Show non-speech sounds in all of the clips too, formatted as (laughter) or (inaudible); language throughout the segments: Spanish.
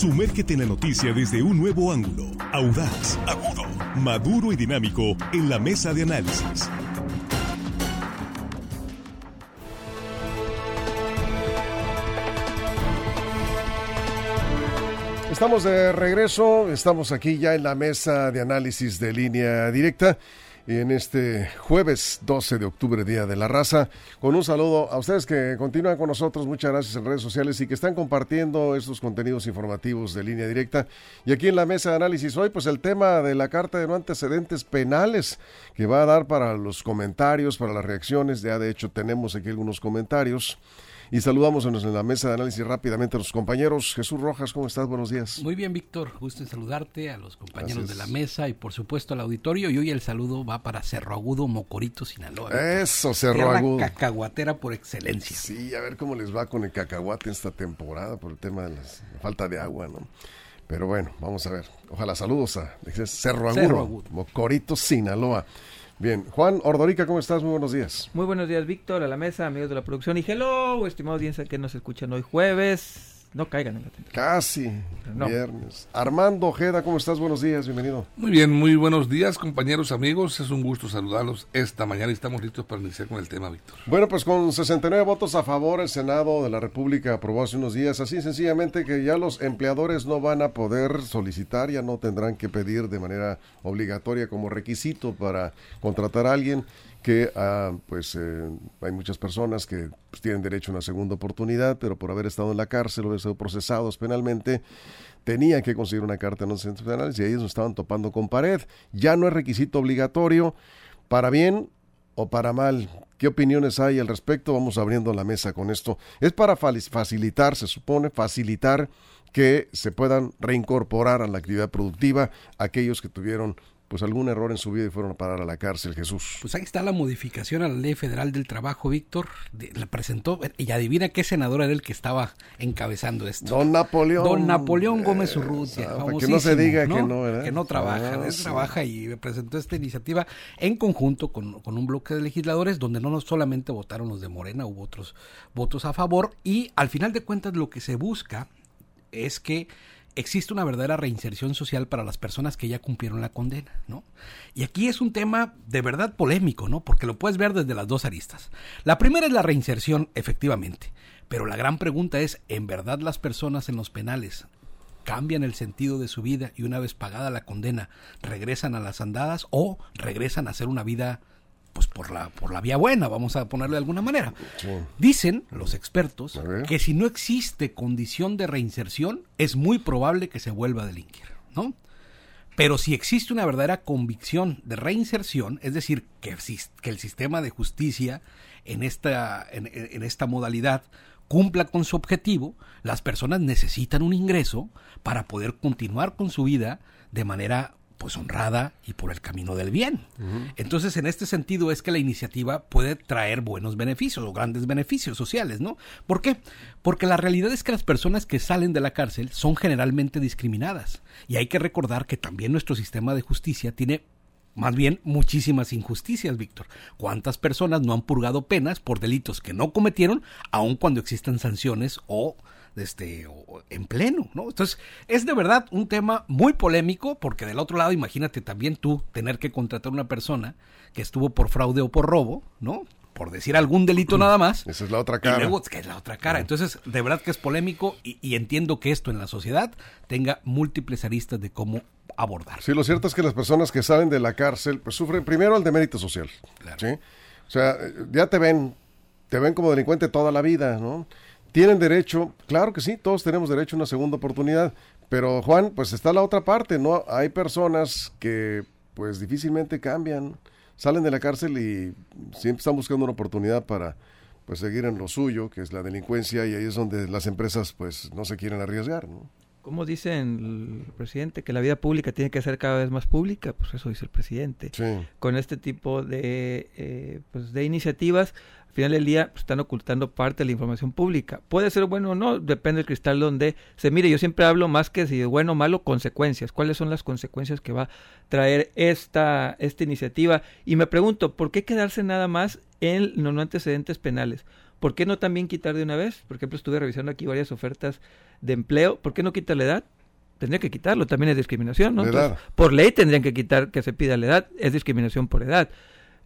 Sumérgete en la noticia desde un nuevo ángulo, audaz, agudo, maduro y dinámico en la mesa de análisis. Estamos de regreso, estamos aquí ya en la mesa de análisis de línea directa en este jueves 12 de octubre, Día de la Raza. Con un saludo a ustedes que continúan con nosotros, muchas gracias en redes sociales y que están compartiendo estos contenidos informativos de línea directa. Y aquí en la mesa de análisis hoy, pues el tema de la Carta de no antecedentes penales que va a dar para los comentarios, para las reacciones. Ya de hecho tenemos aquí algunos comentarios. Y saludamos en la mesa de análisis rápidamente a los compañeros. Jesús Rojas, ¿cómo estás? Buenos días. Muy bien, Víctor. Gusto en saludarte, a los compañeros de la mesa y por supuesto al auditorio. Y hoy el saludo va para Cerro Agudo, Mocorito, Sinaloa. Eso, Cerro Agudo. cacahuatera por excelencia. Sí, a ver cómo les va con el cacahuate en esta temporada por el tema de la falta de agua, ¿no? Pero bueno, vamos a ver. Ojalá saludos a Cerro Agudo, Cerro Agudo. Mocorito, Sinaloa. Bien, Juan Ordorica, ¿cómo estás? Muy buenos días. Muy buenos días, Víctor, a la mesa, amigos de la producción y hello, estimado audiencia que nos escuchan hoy jueves no caigan en la tentación. Casi, viernes. Armando Ojeda, ¿cómo estás? Buenos días, bienvenido. Muy bien, muy buenos días, compañeros, amigos. Es un gusto saludarlos esta mañana y estamos listos para iniciar con el tema, Víctor. Bueno, pues con 69 votos a favor, el Senado de la República aprobó hace unos días, así sencillamente que ya los empleadores no van a poder solicitar, ya no tendrán que pedir de manera obligatoria como requisito para contratar a alguien que ah, pues eh, hay muchas personas que pues, tienen derecho a una segunda oportunidad, pero por haber estado en la cárcel o haber sido procesados penalmente, tenían que conseguir una carta centros penales y ellos estaban topando con pared. Ya no es requisito obligatorio, para bien o para mal. ¿Qué opiniones hay al respecto? Vamos abriendo la mesa con esto. Es para facilitar, se supone, facilitar que se puedan reincorporar a la actividad productiva aquellos que tuvieron pues algún error en su vida y fueron a parar a la cárcel, Jesús. Pues ahí está la modificación a la Ley Federal del Trabajo, Víctor. la presentó y adivina qué senador era el que estaba encabezando esto. Don Napoleón. Don Napoleón Gómez Urrutia. Eh, que no se diga que no, ¿verdad? Que no trabaja, no ah, trabaja y presentó esta iniciativa en conjunto con, con un bloque de legisladores donde no solamente votaron los de Morena, hubo otros votos a favor y al final de cuentas lo que se busca es que existe una verdadera reinserción social para las personas que ya cumplieron la condena, ¿no? Y aquí es un tema de verdad polémico, ¿no? Porque lo puedes ver desde las dos aristas. La primera es la reinserción, efectivamente, pero la gran pregunta es, ¿en verdad las personas en los penales cambian el sentido de su vida y una vez pagada la condena regresan a las andadas o regresan a hacer una vida pues por la, por la vía buena, vamos a ponerle de alguna manera. Dicen los expertos que si no existe condición de reinserción, es muy probable que se vuelva a delinquir, ¿no? Pero si existe una verdadera convicción de reinserción, es decir, que, que el sistema de justicia en esta, en esta modalidad cumpla con su objetivo, las personas necesitan un ingreso para poder continuar con su vida de manera pues honrada y por el camino del bien. Entonces, en este sentido es que la iniciativa puede traer buenos beneficios o grandes beneficios sociales, ¿no? ¿Por qué? Porque la realidad es que las personas que salen de la cárcel son generalmente discriminadas. Y hay que recordar que también nuestro sistema de justicia tiene más bien muchísimas injusticias, Víctor. ¿Cuántas personas no han purgado penas por delitos que no cometieron, aun cuando existan sanciones o este, en pleno, ¿no? Entonces, es de verdad un tema muy polémico, porque del otro lado, imagínate también tú tener que contratar a una persona que estuvo por fraude o por robo, ¿no? Por decir algún delito nada más. (clears throat) Esa es la otra cara. Y que es la otra cara. Entonces, de verdad que es polémico y, entiendo que esto en la sociedad tenga múltiples aristas de cómo abordar. Sí, lo cierto es que las personas que salen de la cárcel, pues sufren primero el demérito social. ¿sí? O sea, ya te ven, te ven como delincuente toda la vida, ¿no? Tienen derecho, claro que sí, todos tenemos derecho a una segunda oportunidad, pero Juan, pues está la otra parte, ¿no? Hay personas que pues difícilmente cambian, salen de la cárcel y siempre están buscando una oportunidad para pues seguir en lo suyo, que es la delincuencia, y ahí es donde las empresas pues no se quieren arriesgar, ¿no? Como dice el presidente, que la vida pública tiene que ser cada vez más pública, pues eso dice el presidente. Con este tipo de, eh, pues de iniciativas, al final del día pues, están ocultando parte de la información pública. Puede ser bueno o no, depende del cristal donde se mire. Yo siempre hablo más que si de bueno o malo, consecuencias. ¿Cuáles son las consecuencias que va a traer esta, esta iniciativa? Y me pregunto, ¿por qué quedarse nada más en los no antecedentes penales? ¿Por qué no también quitar de una vez? Por ejemplo, estuve revisando aquí varias ofertas de empleo. ¿Por qué no quitar la edad? Tendría que quitarlo, también es discriminación, ¿no? por ley tendrían que quitar que se pida la edad, es discriminación por edad.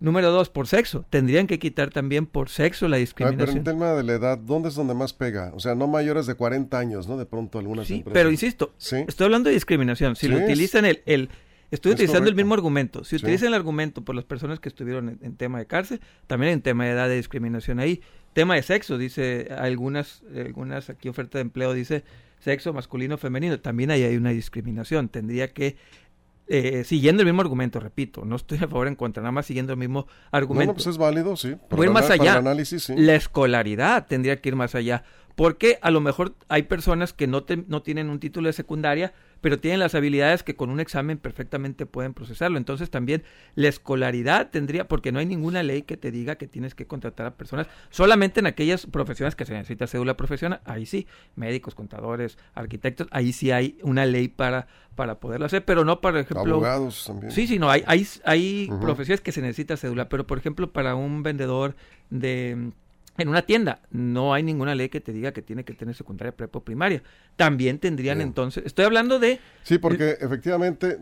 Número dos, por sexo. Tendrían que quitar también por sexo la discriminación. pero en tema de la edad, ¿dónde es donde más pega? O sea, no mayores de 40 años, ¿no? De pronto algunas sí, Pero insisto, estoy hablando de discriminación. Si lo utilizan el, el Estoy utilizando el mismo argumento. Si utilizan el argumento por las personas que estuvieron en, tema de cárcel, también en tema de edad de discriminación ahí. Tema de sexo, dice algunas, algunas aquí oferta de empleo dice sexo masculino femenino. También ahí hay una discriminación. Tendría que eh, siguiendo el mismo argumento, repito, no estoy a favor en contra, nada más siguiendo el mismo argumento. No, pues es válido, sí. Voy más allá. La escolaridad tendría que ir más allá. Porque a lo mejor hay personas que no, no tienen un título de secundaria, pero tienen las habilidades que con un examen perfectamente pueden procesarlo. Entonces también la escolaridad tendría, porque no hay ninguna ley que te diga que tienes que contratar a personas, solamente en aquellas profesiones que se necesita cédula profesional, ahí sí, médicos, contadores, arquitectos, ahí sí hay una ley para, para poderlo hacer, pero no para ejemplo... Abogados también. Sí, sí, no, hay, hay, hay profesiones que se necesita cédula, pero por ejemplo para un vendedor de en una tienda no hay ninguna ley que te diga que tiene que tener secundaria, prepa o primaria. También tendrían entonces, estoy hablando de... Sí, porque efectivamente...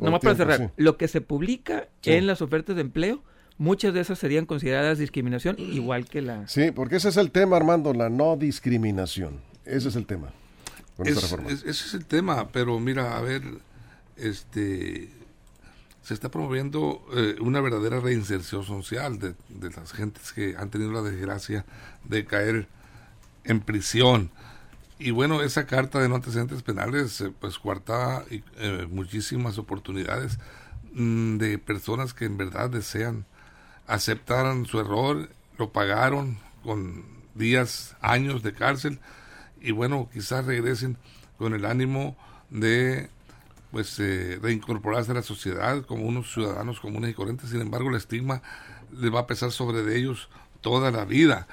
nomás para cerrar, lo que se publica en las ofertas de empleo, muchas de esas serían consideradas discriminación, igual que la... Sí, porque ese es el tema, Armando, la no discriminación. Ese es el tema. ese es el tema, pero mira, a ver, este se está promoviendo eh, una verdadera reinserción social de, las gentes que han tenido la desgracia de caer en prisión. Y bueno, esa carta de no antecedentes penales eh, pues cuarta eh, muchísimas oportunidades mm, de personas que en verdad desean aceptaran su error, lo pagaron con días, años de cárcel y bueno, quizás regresen con el ánimo de pues eh, reincorporarse a la sociedad como unos ciudadanos comunes y corrientes. Sin embargo, el estigma le va a pesar sobre de ellos toda la vida.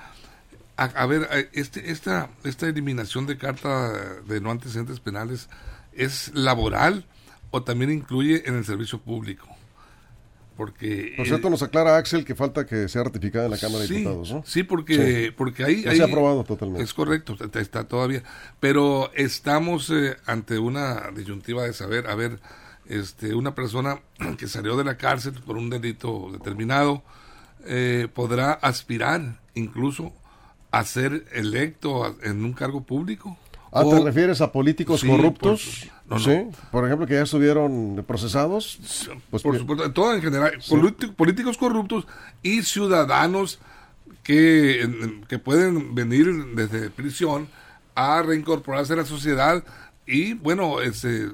A, ver, este, esta, esta eliminación de carta de no antecedentes penales es laboral o también incluye en el servicio público. Porque, Por cierto, nos aclara Axel que falta que sea ratificada en la Cámara de Diputados, ¿no? Sí, porque, porque ahí... se ha aprobado totalmente. Es correcto, está, todavía. Pero estamos eh, ante una disyuntiva de saber, a ver, este, una persona (clears throat) que salió de la cárcel por un delito determinado, eh, podrá aspirar incluso a ser electo en un cargo público. Ah, ¿te refieres a políticos corruptos? ¿Sí? Por ejemplo, que ya estuvieron procesados. Pues por supuesto, todo en general. políticos corruptos y ciudadanos que, que pueden venir desde prisión a reincorporarse a la sociedad y, bueno, ese,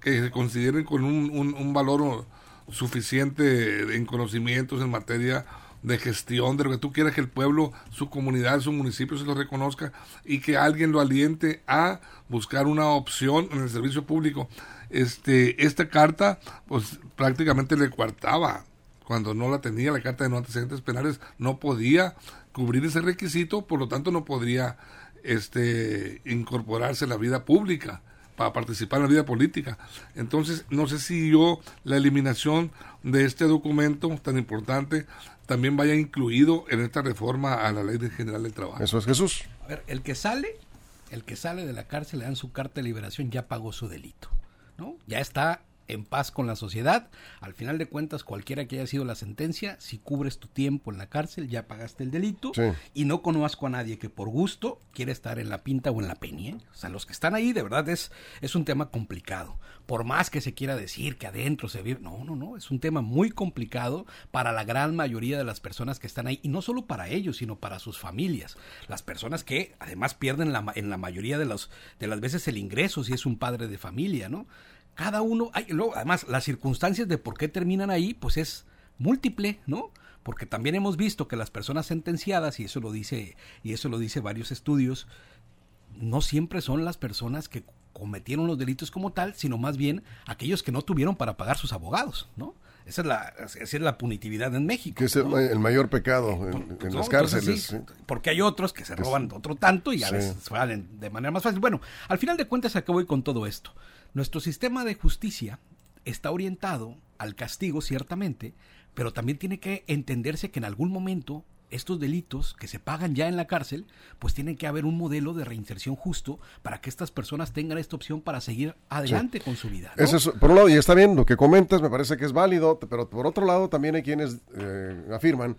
que se consideren con un, un, un valor suficiente en conocimientos en materia de gestión, de lo que tú quieras que el pueblo, su comunidad, su municipio se lo reconozca y que alguien lo aliente a buscar una opción en el servicio público. Este, esta carta, pues prácticamente le cuartaba cuando no la tenía la carta de no antecedentes penales, no podía cubrir ese requisito, por lo tanto no podría este, incorporarse a la vida pública para participar en la vida política. Entonces, no sé si yo la eliminación de este documento tan importante también vaya incluido en esta reforma a la Ley General del Trabajo. Eso es Jesús. A ver, el que sale, el que sale de la cárcel le dan su carta de liberación, ya pagó su delito, ¿no? Ya está en paz con la sociedad. Al final de cuentas, cualquiera que haya sido la sentencia, si cubres tu tiempo en la cárcel, ya pagaste el delito. Y no conozco a nadie que por gusto quiere estar en la pinta o en la peña. ¿eh? O sea, los que están ahí, de verdad, es, es un tema complicado. Por más que se quiera decir que adentro se vive. No, no, no. Es un tema muy complicado para la gran mayoría de las personas que están ahí. Y no solo para ellos, sino para sus familias. Las personas que además pierden la, en la mayoría de, los, de las veces el ingreso si es un padre de familia, ¿no? Cada uno, hay, luego, además, las circunstancias de por qué terminan ahí, pues es múltiple, ¿no? Porque también hemos visto que las personas sentenciadas, y eso lo dice, y eso lo dice varios estudios, no siempre son las personas que cometieron los delitos como tal, sino más bien aquellos que no tuvieron para pagar sus abogados, ¿no? Esa es la, esa es la punitividad en México. Que es el, mayor pecado en, pues, las cárceles. Porque hay otros que se roban otro tanto y a veces salen de manera más fácil. Bueno, al final de cuentas, ¿a qué voy con todo esto? Nuestro sistema de justicia está orientado al castigo, ciertamente, pero también tiene que entenderse que en algún momento estos delitos que se pagan ya en la cárcel, pues tiene que haber un modelo de reinserción justo para que estas personas tengan esta opción para seguir adelante con su vida. Eso es, por un lado, y está bien, lo que comentas me parece que es válido, pero por otro lado también hay quienes eh, afirman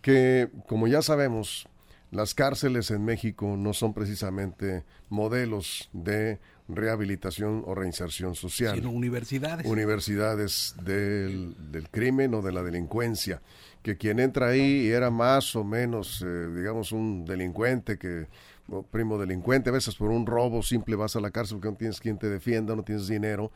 que, como ya sabemos, las cárceles en México no son precisamente modelos de rehabilitación o reinserción social. Sino universidades. Universidades del, del crimen o de la delincuencia que quien entra ahí era más o menos, eh, digamos, un delincuente que primo delincuente, a veces por un robo simple vas a la cárcel porque no tienes quien te defienda, no tienes dinero,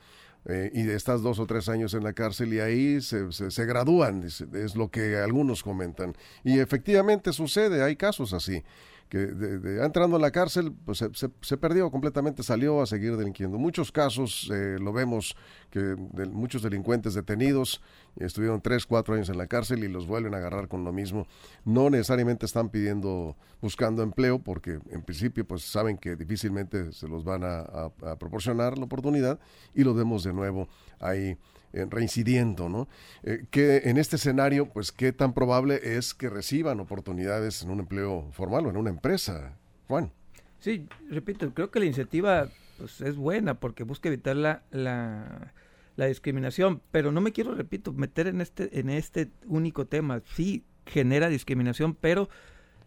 eh, y estás dos o tres años en la cárcel y ahí se, se, gradúan, es lo que algunos comentan. Y efectivamente sucede, hay casos así que de, entrando en la cárcel, pues se, perdió completamente, salió a seguir delinquiendo. Muchos casos eh, lo vemos que muchos delincuentes detenidos estuvieron tres, cuatro años en la cárcel y los vuelven a agarrar con lo mismo. No necesariamente están pidiendo, buscando empleo, porque en principio pues saben que difícilmente se los van a, a proporcionar la oportunidad y lo vemos de nuevo ahí reincidiendo, ¿no? Eh, que en este escenario, pues, ¿qué tan probable es que reciban oportunidades en un empleo formal o en una empresa, Juan? Sí, repito, creo que la iniciativa pues, es buena porque busca evitar la, la, la discriminación, pero no me quiero, repito, meter en este, en este único tema. Sí, genera discriminación, pero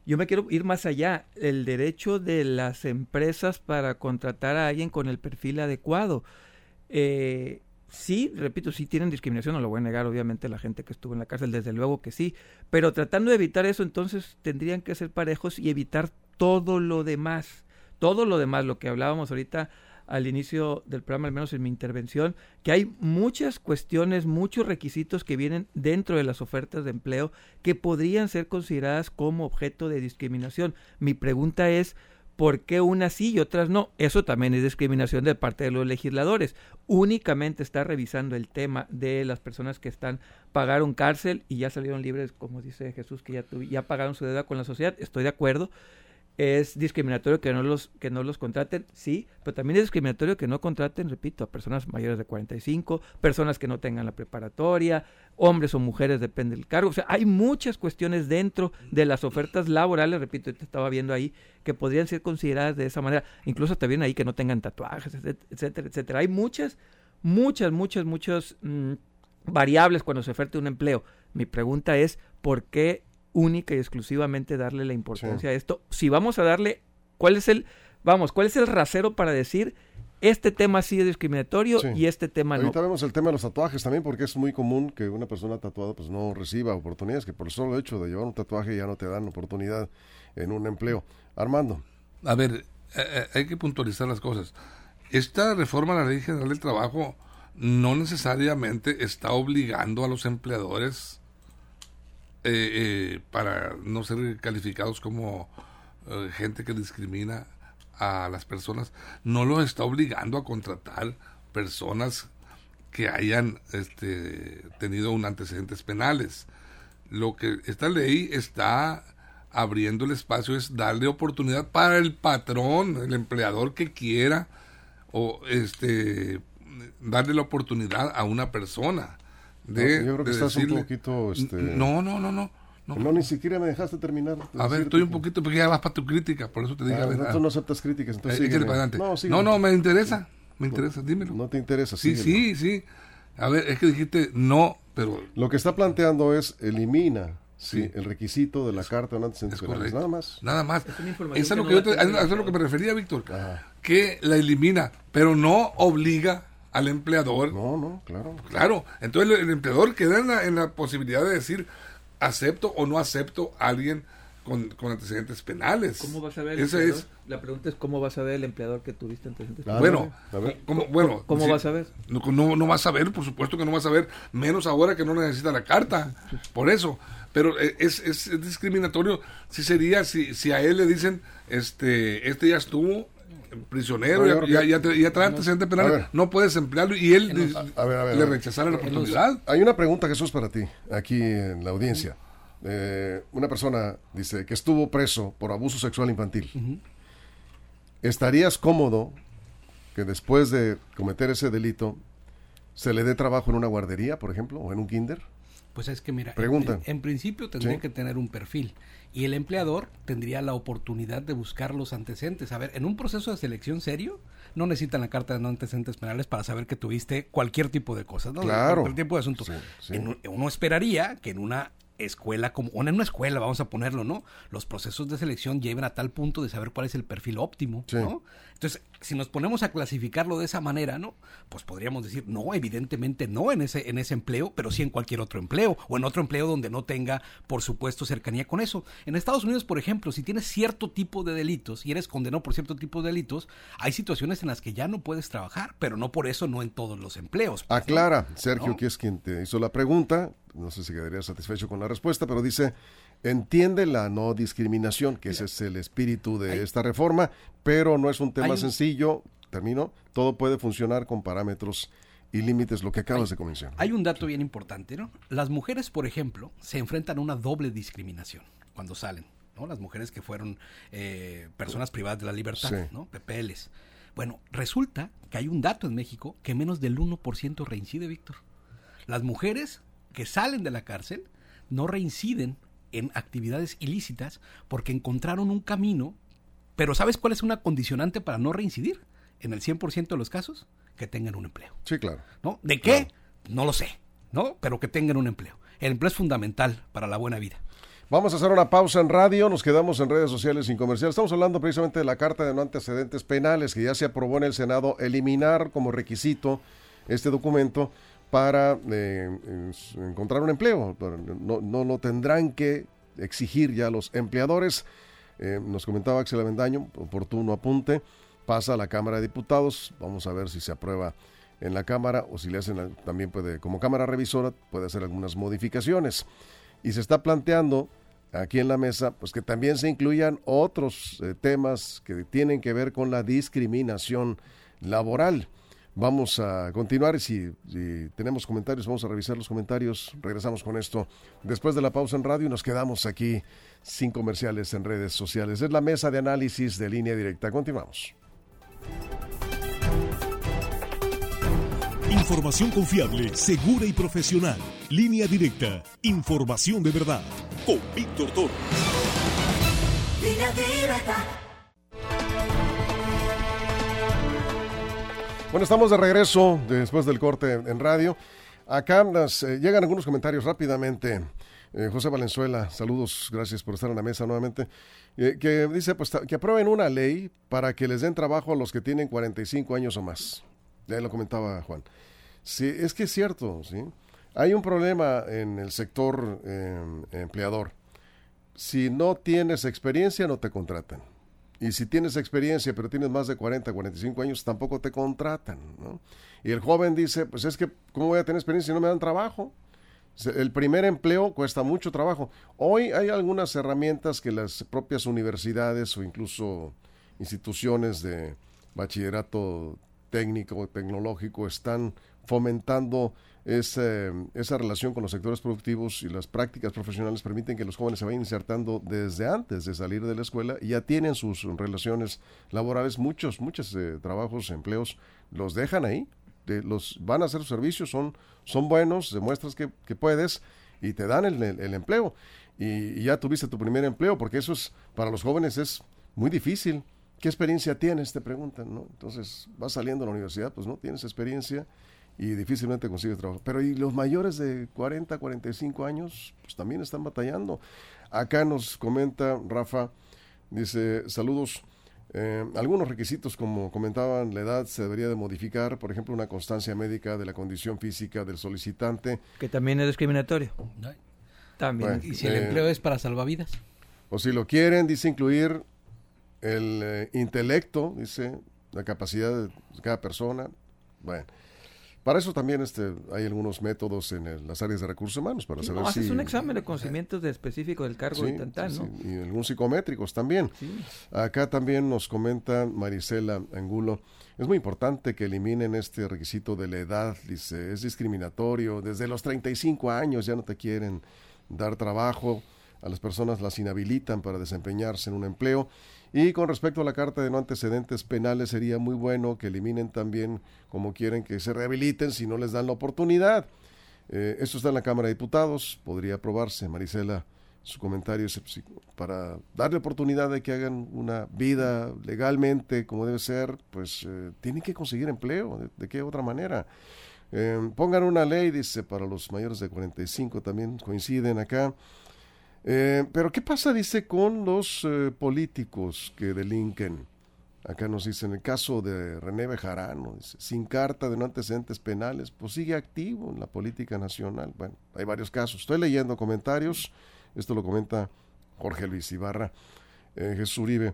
yo me quiero ir más allá. El derecho de las empresas para contratar a alguien con el perfil adecuado. Eh, sí, repito, sí tienen discriminación, no lo voy a negar, obviamente, la gente que estuvo en la cárcel, desde luego que sí, pero tratando de evitar eso, entonces tendrían que ser parejos y evitar todo lo demás, todo lo demás, lo que hablábamos ahorita al inicio del programa, al menos en mi intervención, que hay muchas cuestiones, muchos requisitos que vienen dentro de las ofertas de empleo que podrían ser consideradas como objeto de discriminación. Mi pregunta es, ¿Por qué unas sí y otras no? Eso también es discriminación de parte de los legisladores. Únicamente está revisando el tema de las personas que están pagaron cárcel y ya salieron libres, como dice Jesús, que ya, ya pagaron su deuda con la sociedad. Estoy de acuerdo es discriminatorio que no los que no los contraten, sí, pero también es discriminatorio que no contraten, repito, a personas mayores de 45, personas que no tengan la preparatoria, hombres o mujeres, depende del cargo. O sea, hay muchas cuestiones dentro de las ofertas laborales, repito, te estaba viendo ahí, que podrían ser consideradas de esa manera, incluso también ahí que no tengan tatuajes, etcétera, etcétera. Hay muchas, muchas, muchas, muchas mm, variables cuando se oferta un empleo. Mi pregunta es, ¿por qué única y exclusivamente darle la importancia a esto. Si vamos a darle, ¿cuál es el, vamos, cuál es el rasero para decir este tema sí es discriminatorio y este tema no? Ahorita vemos el tema de los tatuajes también porque es muy común que una persona tatuada pues no reciba oportunidades, que por el solo hecho de llevar un tatuaje ya no te dan oportunidad en un empleo. Armando. A ver, eh, eh, hay que puntualizar las cosas. Esta reforma a la Ley General del Trabajo no necesariamente está obligando a los empleadores eh, eh, para no ser calificados como eh, gente que discrimina a las personas, no los está obligando a contratar personas que hayan este, tenido un antecedentes penales. Lo que esta ley está abriendo el espacio es darle oportunidad para el patrón, el empleador que quiera, o este darle la oportunidad a una persona yo creo que estás un poquito... Este... No, no, no, no. No. ni siquiera me dejaste terminar. a ver, estoy un poquito, porque ya vas para tu crítica, por eso te dije. Ah, tú no aceptas críticas, entonces eh, No, no, no, me interesa, me interesa, dímelo. No te interesa, sí. Sí, sí, A ver, es que dijiste no, pero... Lo que está planteando es elimina sí. el requisito de la carta de antecedentes nada más. Nada más. Es, es, lo que, yo es lo que me refería, Víctor, que la elimina, pero no obliga al empleador. No, no, claro. Claro, entonces el, empleador queda en la, en la, posibilidad de decir acepto o no acepto a alguien con, antecedentes penales. ¿Cómo vas a ver? Esa es, la pregunta es cómo vas a ver el empleador que tuviste antecedentes penales. Bueno, ¿cómo, bueno, ¿cómo vas a ver? No, no, vas a ver, por supuesto que no vas a ver, menos ahora que no necesita la carta. Por eso. Pero eh, es, es, discriminatorio si sería, si, si a él le dicen, este, este ya estuvo prisionero, ya, ya, ya, trae antecedentes penales, no puedes emplearlo y él le rechazara la oportunidad. Hay una pregunta, Jesús, para ti, aquí en la audiencia. Eh, una persona dice que estuvo preso por abuso sexual infantil. ¿Estarías cómodo que después de cometer ese delito se le dé trabajo en una guardería, por ejemplo, o en un kinder? Pues es que mira, Pregunta. En, principio tendría que tener un perfil y el empleador tendría la oportunidad de buscar los antecedentes. A ver, en un proceso de selección serio no necesitan la carta de no antecedentes penales para saber que tuviste cualquier tipo de cosas, ¿no? Claro. Cualquier tipo de asunto. uno esperaría que en una escuela como o en una escuela vamos a ponerlo no los procesos de selección lleven a tal punto de saber cuál es el perfil óptimo no entonces si nos ponemos a clasificarlo de esa manera no pues podríamos decir no evidentemente no en ese en ese empleo pero sí en cualquier otro empleo o en otro empleo donde no tenga por supuesto cercanía con eso. En Estados Unidos por ejemplo si tienes cierto tipo de delitos y eres condenado por cierto tipo de delitos hay situaciones en las que ya no puedes trabajar pero no por eso no en todos los empleos aclara Sergio que es quien te hizo la pregunta no sé si quedaría satisfecho con la respuesta, pero dice, entiende la no discriminación, que ese es el espíritu de esta reforma, pero no es un tema sencillo, termino, todo puede funcionar con parámetros y límites, lo que acabas de mencionar. Hay un dato bien importante, ¿no? Las mujeres, por ejemplo, se enfrentan a una doble discriminación cuando salen, ¿no? Las mujeres que fueron eh, personas privadas de la libertad, ¿no? PPLs. Bueno, resulta que hay un dato en México que menos del 1% reincide, Víctor. Las mujeres que salen de la cárcel no reinciden en actividades ilícitas porque encontraron un camino, pero ¿sabes cuál es una condicionante para no reincidir? En el 100% de los casos, que tengan un empleo. Sí, claro. ¿No? ¿De qué? No lo sé, ¿no? Pero que tengan un empleo. El empleo es fundamental para la buena vida. Vamos a hacer una pausa en radio, nos quedamos en redes sociales sin comercial. Estamos hablando precisamente de la Carta de No Antecedentes Penales que ya se aprobó en el Senado eliminar como requisito este documento para eh, encontrar un empleo. No, no lo tendrán que exigir ya los empleadores. Eh, nos comentaba Axel Avendaño, oportuno apunte, pasa a la Cámara de Diputados, vamos a ver si se aprueba en la Cámara o si le hacen también puede, como Cámara Revisora, puede hacer algunas modificaciones. Y se está planteando aquí en la mesa, pues que también se incluyan otros eh, temas que tienen que ver con la discriminación laboral. Vamos a continuar si, si tenemos comentarios, vamos a revisar los comentarios. Regresamos con esto después de la pausa en radio y nos quedamos aquí sin comerciales en redes sociales. Es la mesa de análisis de línea directa. Continuamos. Información confiable, segura y profesional. Línea directa. Información de verdad. Con Víctor Toro. Línea directa. Bueno, estamos de regreso después del corte en radio. Acá nos, eh, llegan algunos comentarios rápidamente. Eh, José Valenzuela, saludos, gracias por estar en la mesa nuevamente. Eh, que dice pues, que aprueben una ley para que les den trabajo a los que tienen 45 años o más. Ya lo comentaba Juan. Sí, es que es cierto, ¿sí? Hay un problema en el sector empleador. Si no tienes experiencia, no te contratan. Y si tienes experiencia, pero tienes más de 40, 45 años, tampoco te contratan. ¿no? Y el joven dice, pues es que, ¿cómo voy a tener experiencia si no me dan trabajo? El primer empleo cuesta mucho trabajo. Hoy hay algunas herramientas que las propias universidades o incluso instituciones de bachillerato técnico, tecnológico, están fomentando esa relación con los sectores productivos y las prácticas profesionales permiten que los jóvenes se vayan insertando desde antes de salir de la escuela y ya tienen sus relaciones laborales, muchos, muchos eh, trabajos, empleos, los dejan ahí, los van a hacer servicios, son, son buenos, demuestras que, puedes y te dan el, empleo. Y, ya tuviste tu primer empleo, porque eso es, para los jóvenes es muy difícil. ¿Qué experiencia tienes? Te preguntan, ¿no? Entonces, vas saliendo a la universidad, pues no tienes experiencia y difícilmente consigue trabajo. Pero y los mayores de 40, 45 años, pues también están batallando. Acá nos comenta Rafa, dice, saludos. Eh, algunos requisitos, como comentaban, la edad se debería de modificar, por ejemplo, una constancia médica de la condición física del solicitante. Que también es discriminatorio. También. y si el eh, empleo es para salvavidas. O si lo quieren, dice incluir el eh, intelecto, dice, la capacidad de cada persona. Bueno, para eso también este, hay algunos métodos en las áreas de recursos humanos para saber no, si... haces un examen de conocimientos de específico del cargo y ¿no? y algunos psicométricos también. Acá también nos comenta Marisela Angulo, es muy importante que eliminen este requisito de la edad, dice, es discriminatorio, desde los 35 años ya no te quieren dar trabajo, a las personas las inhabilitan para desempeñarse en un empleo y con respecto a la carta de no antecedentes penales, sería muy bueno que eliminen también, como quieren, que se rehabiliten si no les dan la oportunidad. Eh, esto está en la Cámara de Diputados, podría aprobarse. Marisela, su comentario es para darle oportunidad de que hagan una vida legalmente como debe ser, pues eh, tienen que conseguir empleo, ¿de, qué otra manera? Eh, pongan una ley, dice, para los mayores de 45, también coinciden acá. Pero ¿qué pasa, dice, con los políticos que delinquen? Acá nos dice, en el caso de René Bejarano, sin carta de no antecedentes penales, pues sigue activo en la política nacional. Bueno, hay varios casos. Estoy leyendo comentarios, esto lo comenta Jorge Luis Ibarra, eh, Jesús Uribe.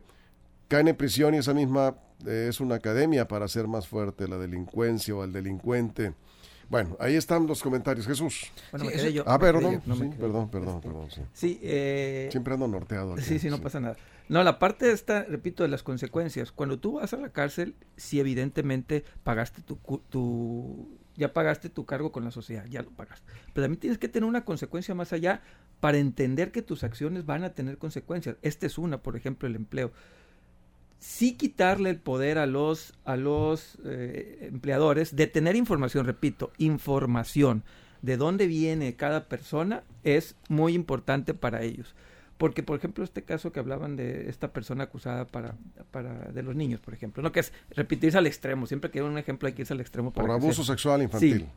Caen en prisión y esa misma eh, es una academia para hacer más fuerte la delincuencia o al delincuente. Bueno, ahí están los comentarios. Jesús. Bueno, yo, ah, perdón, perdón, perdón, perdón, sí. eh, Siempre ando norteado. (laughs) sí, sí, no pasa nada. No, la parte esta, repito, de las consecuencias. Cuando tú vas a la cárcel, sí evidentemente pagaste tu, tu, ya pagaste tu cargo con la sociedad, ya lo pagaste. Pero también tienes que tener una consecuencia más allá para entender que tus acciones van a tener consecuencias. Esta es una, por ejemplo, el empleo. Sí quitarle el poder a los, a los eh, empleadores de tener información, repito, información de dónde viene cada persona es muy importante para ellos. Porque, por ejemplo, este caso que hablaban de esta persona acusada para, para de los niños, por ejemplo, no que es repetirse al extremo, siempre que hay un ejemplo hay que irse al extremo. por abuso sexual infantil.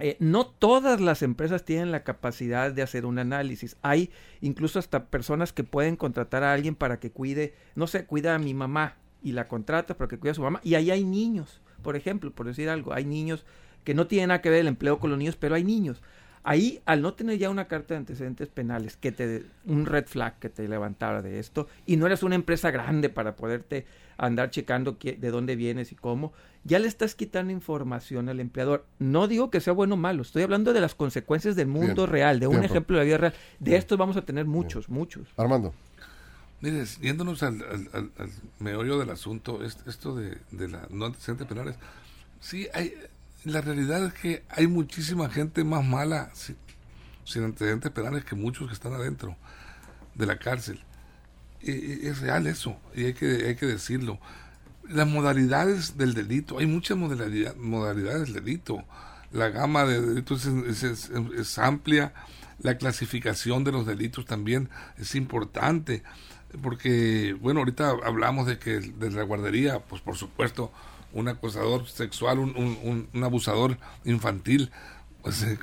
Eh, no todas las empresas tienen la capacidad de hacer un análisis. Hay incluso hasta personas que pueden contratar a alguien para que cuide, no sé, cuida a mi mamá y la contrata para que cuide a su mamá. Y ahí hay niños, por ejemplo, por decir algo, hay niños que no tienen nada que ver el empleo con los niños, pero hay niños. Ahí, al no tener ya una carta de antecedentes penales, que te, un red flag que te levantara de esto, y no eres una empresa grande para poderte andar checando de dónde vienes y cómo, ya le estás quitando información al empleador. No digo que sea bueno o malo, estoy hablando de las consecuencias del mundo real, de un ejemplo de la vida real. De esto vamos a tener muchos, muchos. Armando. Mire, yéndonos al, meollo del asunto, esto de, de la no antecedentes penales, sí hay la realidad es que hay muchísima gente más mala sin, antecedentes penales que muchos que están adentro de la cárcel. Y, es real eso, y hay que, hay que decirlo. Las modalidades del delito, hay muchas modalidades del delito. La gama de delitos es, amplia, la clasificación de los delitos también es importante, porque, bueno, ahorita hablamos de que de la guardería, pues por supuesto, un acosador sexual, un, un, abusador infantil, pues eh,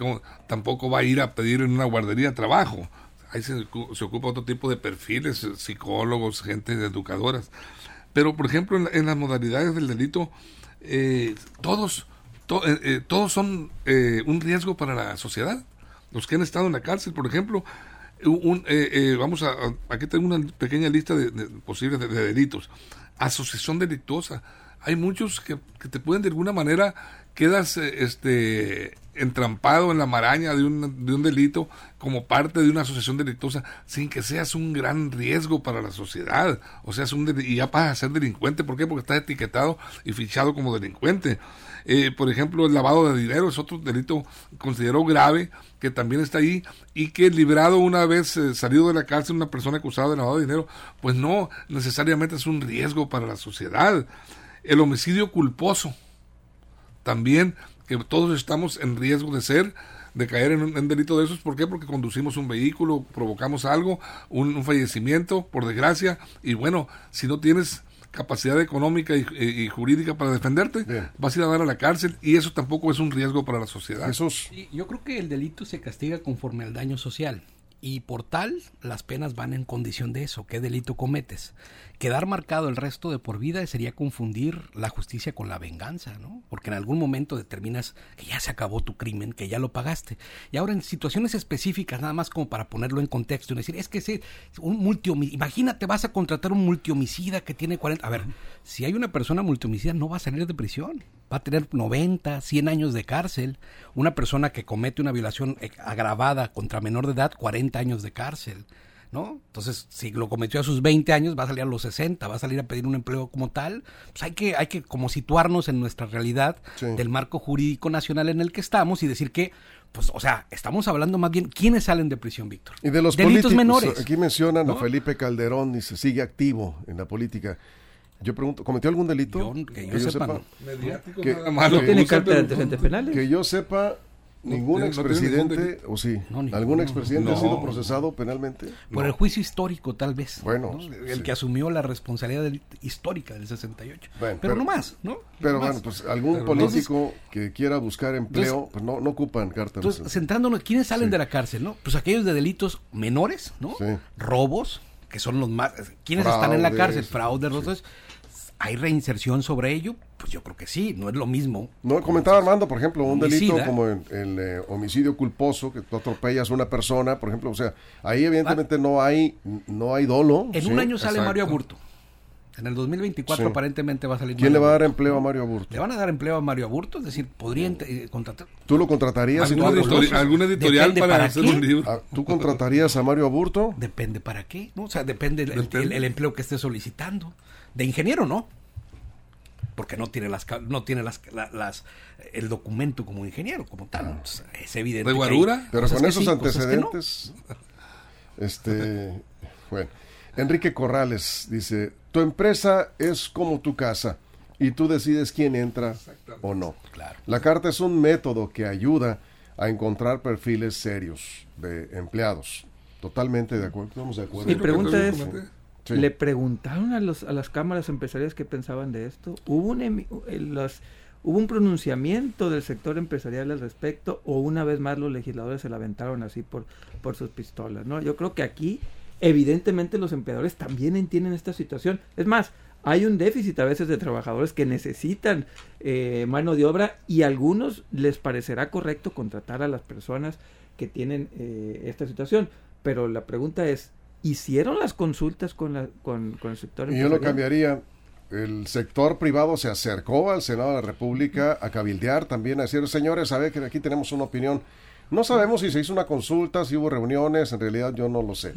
tampoco va a ir a pedir en una guardería trabajo. Ahí se, ocupa otro tipo de perfiles, eh, psicólogos, gente educadoras. Pero, por ejemplo, en, las modalidades del delito, eh, todos, todos son un riesgo para la sociedad. Los que han estado en la cárcel, por ejemplo, un, vamos a, aquí tengo una pequeña lista de, posibles de, delitos. Asociación delictuosa, hay muchos que, te pueden de alguna manera quedas eh, este entrampado en la maraña de un, de un delito como parte de una asociación delictuosa sin que seas un gran riesgo para la sociedad. O sea un y ya pasas a ser delincuente. ¿por qué? porque estás etiquetado y fichado como delincuente. Eh, por ejemplo el lavado de dinero es otro delito considero grave que también está ahí y que librado una vez eh, salido de la cárcel una persona acusada de lavado de dinero pues no necesariamente es un riesgo para la sociedad el homicidio culposo, también que todos estamos en riesgo de ser, de caer en un delito de esos. ¿Por qué? Porque conducimos un vehículo, provocamos algo, un, fallecimiento, por desgracia, y bueno, si no tienes capacidad económica y, jurídica para defenderte, vas a ir a dar a la cárcel y eso tampoco es un riesgo para la sociedad. Jesús. yo creo que el delito se castiga conforme al daño social y por tal las penas van en condición de eso, qué delito cometes quedar marcado el resto de por vida sería confundir la justicia con la venganza, ¿no? Porque en algún momento determinas que ya se acabó tu crimen, que ya lo pagaste. Y ahora en situaciones específicas, nada más como para ponerlo en contexto y decir, es que es un multihomicida, imagínate, vas a contratar un multihomicida que tiene 40, a ver, si hay una persona multihomicida no va a salir de prisión, va a tener 90, 100 años de cárcel. Una persona que comete una violación eh, agravada contra menor de edad, 40 años de cárcel. ¿no? Entonces, si lo cometió a sus 20 años, va a salir a los 60, va a salir a pedir un empleo como tal. Pues hay que, hay que como situarnos en nuestra realidad del marco jurídico nacional en el que estamos y decir que, pues, o sea, estamos hablando más bien quiénes salen de prisión, Víctor. Y de los delitos menores. Aquí mencionan a Felipe Calderón, dice, sigue activo en la política. Yo pregunto, ¿cometió algún delito? que yo, sepa, no. que, tiene carta de antecedentes penales. Que yo sepa, ¿Ningún expresidente, o sí? ¿Algún expresidente ha sido procesado penalmente? Por el juicio histórico, tal vez. Bueno. El que asumió la responsabilidad histórica del 68. pero, no más, ¿no? Pero bueno, pues algún político que quiera buscar empleo, pues no, no ocupan cartas. Entonces, centrándonos, ¿quiénes salen de la cárcel, no? Pues aquellos de delitos menores, ¿no? Robos, que son los más... ¿Quiénes están en la cárcel? Fraudes, sí. ¿Hay reinserción sobre ello? Pues yo creo que sí, no es lo mismo. No, comentaba Armando, por ejemplo, un delito como el, eh, homicidio culposo, que tú atropellas a una persona, por ejemplo, o sea, ahí evidentemente no hay no hay dolo. En un año sale Mario Aburto. En el 2024 aparentemente va a salir. ¿Quién le va a dar empleo a Mario Aburto? Le van a dar empleo a Mario Aburto, es decir, podrían eh, contratar. ¿Tú lo contratarías? ¿Algún, editorial para, hacer un libro? Ah, ¿Tú contratarías a Mario Aburto? Depende para qué, ¿no? O sea, depende, el empleo que esté solicitando. De ingeniero no, porque no tiene las no tiene las, las el documento como ingeniero como tal. es evidente. ¿De guarura? Pero con esos antecedentes, este, bueno, Enrique Corrales dice, tu empresa es como tu casa y tú decides quién entra o no. Claro. La carta es un método que ayuda a encontrar perfiles serios de empleados. Totalmente de acuerdo. Estamos de acuerdo. Mi pregunta es, le preguntaron a, los, a las cámaras empresariales qué pensaban de esto. ¿Hubo un, ¿Hubo un pronunciamiento del sector empresarial al respecto o una vez más los legisladores se la aventaron así por, por sus pistolas? ¿no? Yo creo que aquí evidentemente los empleadores también entienden esta situación. Es más, hay un déficit a veces de trabajadores que necesitan eh, mano de obra y a algunos les parecerá correcto contratar a las personas que tienen eh, esta situación. Pero la pregunta es, hicieron las consultas con, la, con, el sector Y yo lo cambiaría. El sector privado se acercó al Senado de la República a cabildear también, a decir, señores, sabe que aquí tenemos una opinión. No sabemos si se hizo una consulta, si hubo reuniones, en realidad yo no lo sé.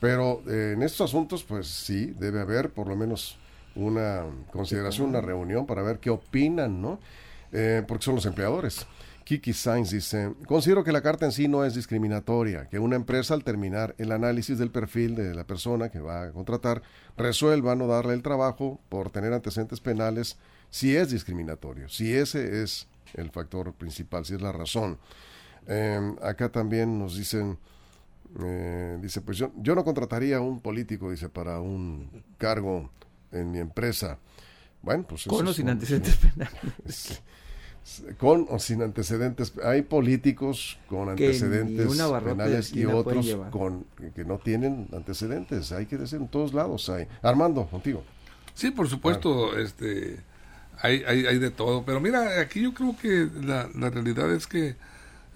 Pero eh, en estos asuntos, pues sí, debe haber por lo menos una consideración, una reunión para ver qué opinan, ¿no? Eh, porque son los empleadores. Kiki Sainz dice, considero que la carta en sí no es discriminatoria, que una empresa al terminar el análisis del perfil de la persona que va a contratar resuelva no darle el trabajo por tener antecedentes penales si es discriminatorio, si ese es el factor principal, si es la razón. Em, acá también nos dicen, eh, dice, pues yo, yo no contrataría a un político, dice, para un cargo en mi empresa. Bueno, pues... Con o sin antecedentes (laughs) penales (laughs) con o sin antecedentes. Hay políticos con antecedentes penales y otros con que no tienen antecedentes. Hay que decir en todos lados hay. Armando, contigo. Sí, por supuesto, este hay, hay, hay, de todo. Pero mira, aquí yo creo que la, la realidad es que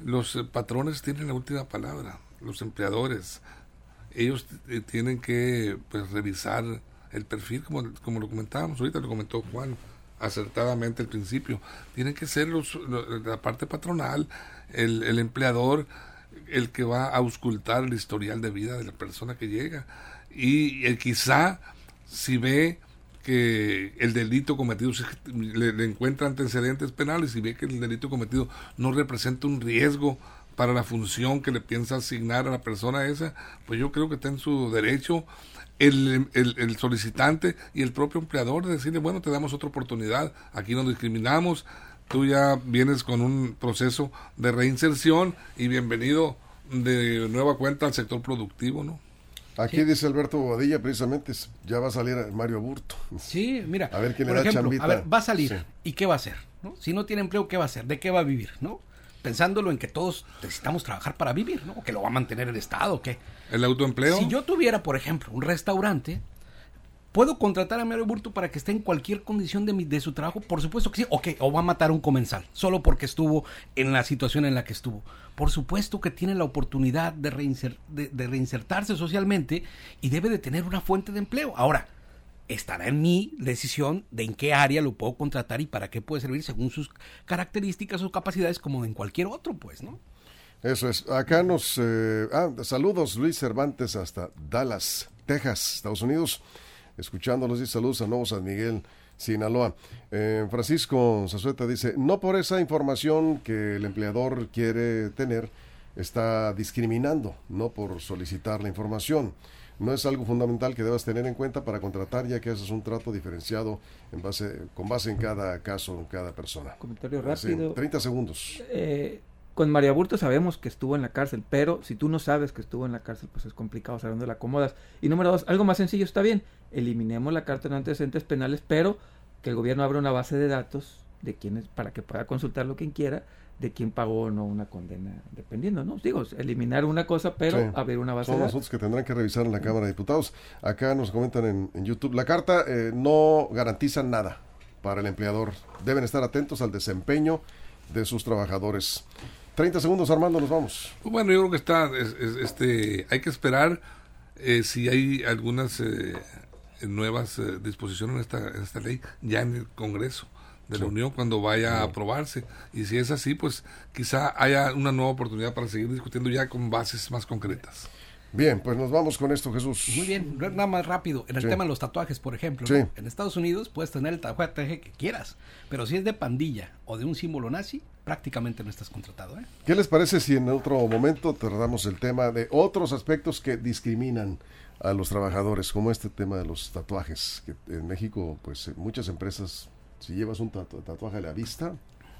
los eh, patrones tienen la última palabra, los empleadores. Ellos eh, tienen que pues, revisar el perfil, como, como lo comentábamos ahorita, lo comentó Juan acertadamente al principio. Tienen que ser los, la parte patronal, el, el, empleador, el que va a auscultar el historial de vida de la persona que llega. Y el, quizá si ve que el delito cometido le, le, encuentra antecedentes penales y ve que el delito cometido no representa un riesgo para la función que le piensa asignar a la persona esa, pues yo creo que está en su derecho el, el, solicitante y el propio empleador de decirle, bueno, te damos otra oportunidad, aquí no discriminamos, tú ya vienes con un proceso de reinserción y bienvenido de nueva cuenta al sector productivo, ¿no? Aquí dice Alberto Bobadilla, precisamente, ya va a salir Mario Burto. Sí, mira, a ver quién le da ejemplo, A ver, va a salir, ¿y qué va a hacer? ¿no? Si no tiene empleo, ¿qué va a hacer? ¿De qué va a vivir? ¿no? pensándolo en que todos necesitamos trabajar para vivir, ¿no? Que lo va a mantener el Estado, ¿qué? ¿El autoempleo? Si yo tuviera, por ejemplo, un restaurante, ¿puedo contratar a Mario Burto para que esté en cualquier condición de, su trabajo? Por supuesto que sí. Ok, o va a matar un comensal, solo porque estuvo en la situación en la que estuvo. Por supuesto que tiene la oportunidad de, de reinsertarse socialmente y debe de tener una fuente de empleo. Ahora, estará en mi decisión de en qué área lo puedo contratar y para qué puede servir según sus características o capacidades como en cualquier otro, pues, ¿no? Eso es. Acá nos... Eh, ah, saludos Luis Cervantes hasta Dallas, Texas, Estados Unidos. Escuchándolos y saludos a Nuevo San Miguel, Sinaloa. Eh, Francisco Zazueta dice, no por esa información que el empleador quiere tener, está discriminando, no por solicitar la información no es algo fundamental que debas tener en cuenta para contratar, ya que haces un trato diferenciado en base, con base en cada caso, en cada persona. Comentario rápido. 30 segundos. Eh, con María Burto sabemos que estuvo en la cárcel, pero si tú no sabes que estuvo en la cárcel, pues es complicado saber dónde la acomodas. Y número dos, algo más sencillo está bien, eliminemos la carta de antecedentes penales, pero que el gobierno abra una base de datos de quienes, para que pueda consultarlo quien quiera, de quién pagó o no una condena, dependiendo, ¿no? Digo, eliminar una cosa, pero abrir una base de datos. Son asuntos que tendrán que revisar en la Cámara de Diputados. Acá nos comentan en, YouTube, la carta eh, no garantiza nada para el empleador. Deben estar atentos al desempeño de sus trabajadores. 30 segundos, Armando, nos vamos. Bueno, yo creo que está, este, hay que esperar eh, si hay algunas eh, nuevas eh, disposiciones en esta, en esta ley ya en el Congreso de la Unión cuando vaya a aprobarse. Y si es así, pues quizá haya una nueva oportunidad para seguir discutiendo ya con bases más concretas. Bien, pues nos vamos con esto, Jesús. Muy bien, nada más rápido. En el tema de los tatuajes, por ejemplo, en Estados Unidos puedes tener el tatuaje que quieras, pero si es de pandilla o de un símbolo nazi, prácticamente no estás contratado. ¿eh? ¿Qué les parece si en otro momento tratamos el tema de otros aspectos que discriminan a los trabajadores, como este tema de los tatuajes, que en México, pues muchas empresas, si llevas un tatuaje a la vista,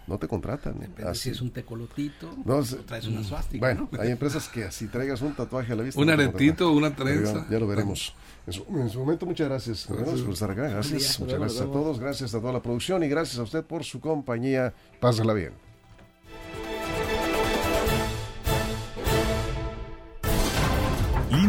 no te contratan. Depende si es un tecolotito no, o traes una suástica. Bueno, hay empresas que si traigas un tatuaje a la vista. Un aretito, una trenza. Ya, lo veremos. En su, momento, muchas gracias, gracias. por estar acá. Gracias. Muchas gracias a todos. Gracias a toda la producción y gracias a usted por su compañía. Pásala bien.